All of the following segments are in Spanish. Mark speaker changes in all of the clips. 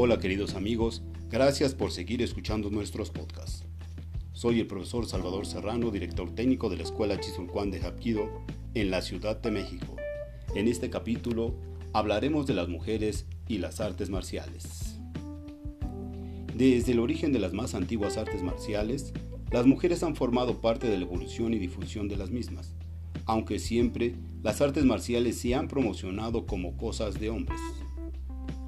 Speaker 1: Hola queridos amigos, gracias por seguir escuchando nuestros podcasts. Soy el profesor Salvador Serrano, director técnico de la Escuela Chisulcuán de Japquido en la Ciudad de México. En este capítulo hablaremos de las mujeres y las artes marciales. Desde el origen de las más antiguas artes marciales, las mujeres han formado parte de la evolución y difusión de las mismas, aunque siempre las artes marciales se han promocionado como cosas de hombres.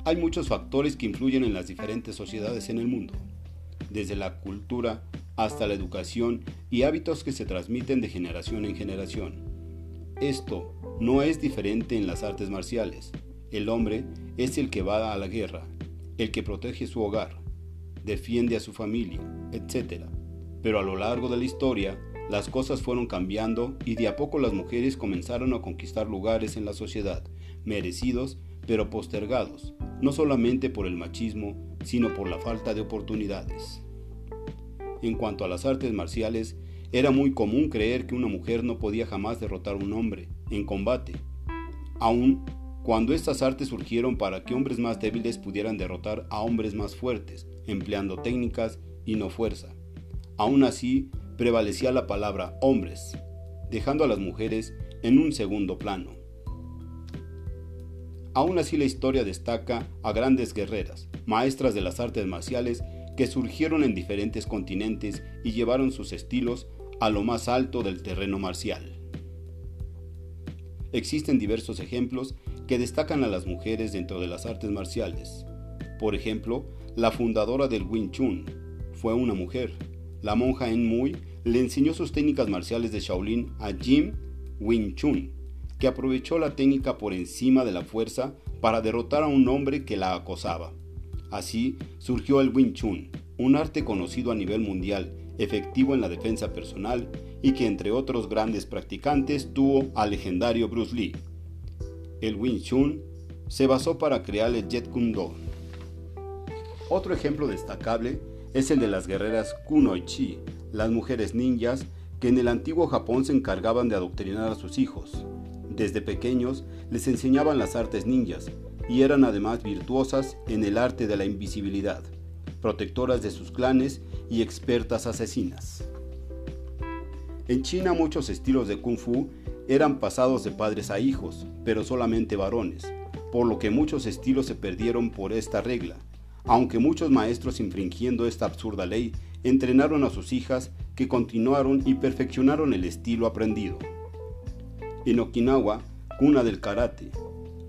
Speaker 1: Hay muchos factores que influyen en las diferentes sociedades en el mundo, desde la cultura hasta la educación y hábitos que se transmiten de generación en generación. Esto no es diferente en las artes marciales. El hombre es el que va a la guerra, el que protege su hogar, defiende a su familia, etc. Pero a lo largo de la historia, las cosas fueron cambiando y de a poco las mujeres comenzaron a conquistar lugares en la sociedad, merecidos pero postergados, no solamente por el machismo, sino por la falta de oportunidades. En cuanto a las artes marciales, era muy común creer que una mujer no podía jamás derrotar a un hombre en combate, aun cuando estas artes surgieron para que hombres más débiles pudieran derrotar a hombres más fuertes, empleando técnicas y no fuerza. Aún así, prevalecía la palabra hombres, dejando a las mujeres en un segundo plano. Aún así la historia destaca a grandes guerreras, maestras de las artes marciales que surgieron en diferentes continentes y llevaron sus estilos a lo más alto del terreno marcial. Existen diversos ejemplos que destacan a las mujeres dentro de las artes marciales. Por ejemplo, la fundadora del Wing Chun fue una mujer. La monja En Mui le enseñó sus técnicas marciales de Shaolin a Jim Wing Chun, que aprovechó la técnica por encima de la fuerza para derrotar a un hombre que la acosaba. Así surgió el Wing Chun, un arte conocido a nivel mundial, efectivo en la defensa personal y que entre otros grandes practicantes tuvo al legendario Bruce Lee. El Wing Chun se basó para crear el Jet Kune Do. Otro ejemplo destacable es el de las guerreras Kunoichi, las mujeres ninjas que en el antiguo Japón se encargaban de adoctrinar a sus hijos. Desde pequeños les enseñaban las artes ninjas y eran además virtuosas en el arte de la invisibilidad, protectoras de sus clanes y expertas asesinas. En China muchos estilos de kung fu eran pasados de padres a hijos, pero solamente varones, por lo que muchos estilos se perdieron por esta regla, aunque muchos maestros infringiendo esta absurda ley entrenaron a sus hijas que continuaron y perfeccionaron el estilo aprendido. En Okinawa, cuna del karate,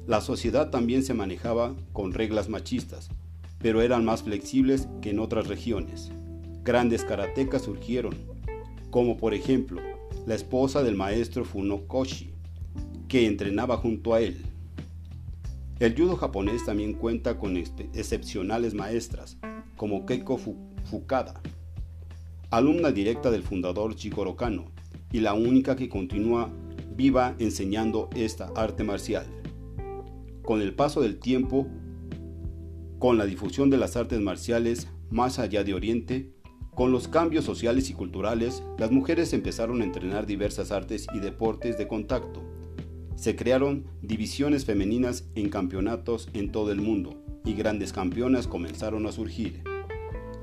Speaker 1: la sociedad también se manejaba con reglas machistas, pero eran más flexibles que en otras regiones. Grandes karatecas surgieron, como por ejemplo la esposa del maestro Funokoshi, que entrenaba junto a él. El judo japonés también cuenta con excepcionales maestras, como Keiko Fukada, alumna directa del fundador Jigoro Kano y la única que continúa viva enseñando esta arte marcial. Con el paso del tiempo, con la difusión de las artes marciales más allá de Oriente, con los cambios sociales y culturales, las mujeres empezaron a entrenar diversas artes y deportes de contacto. Se crearon divisiones femeninas en campeonatos en todo el mundo y grandes campeonas comenzaron a surgir.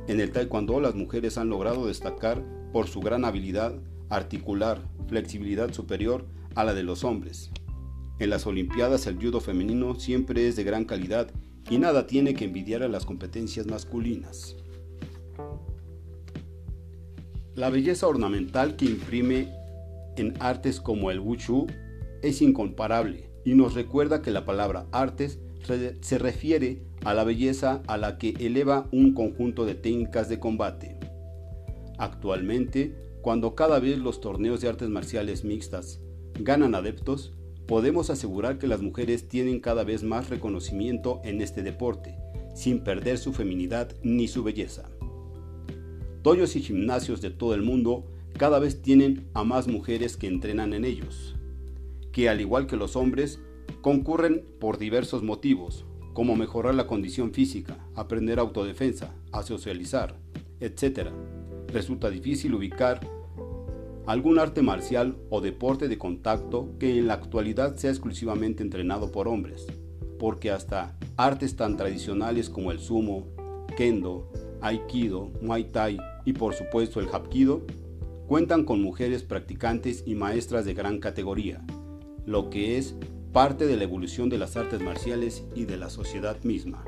Speaker 1: En el taekwondo las mujeres han logrado destacar por su gran habilidad articular, flexibilidad superior a la de los hombres. En las Olimpiadas el judo femenino siempre es de gran calidad y nada tiene que envidiar a las competencias masculinas. La belleza ornamental que imprime en artes como el wushu es incomparable y nos recuerda que la palabra artes se refiere a la belleza a la que eleva un conjunto de técnicas de combate. Actualmente, cuando cada vez los torneos de artes marciales mixtas ganan adeptos, podemos asegurar que las mujeres tienen cada vez más reconocimiento en este deporte, sin perder su feminidad ni su belleza. Toyos y gimnasios de todo el mundo cada vez tienen a más mujeres que entrenan en ellos, que al igual que los hombres, concurren por diversos motivos, como mejorar la condición física, aprender autodefensa, a socializar, etc. Resulta difícil ubicar algún arte marcial o deporte de contacto que en la actualidad sea exclusivamente entrenado por hombres. porque hasta artes tan tradicionales como el sumo, kendo, aikido, muay thai y por supuesto el hapkido cuentan con mujeres practicantes y maestras de gran categoría, lo que es parte de la evolución de las artes marciales y de la sociedad misma.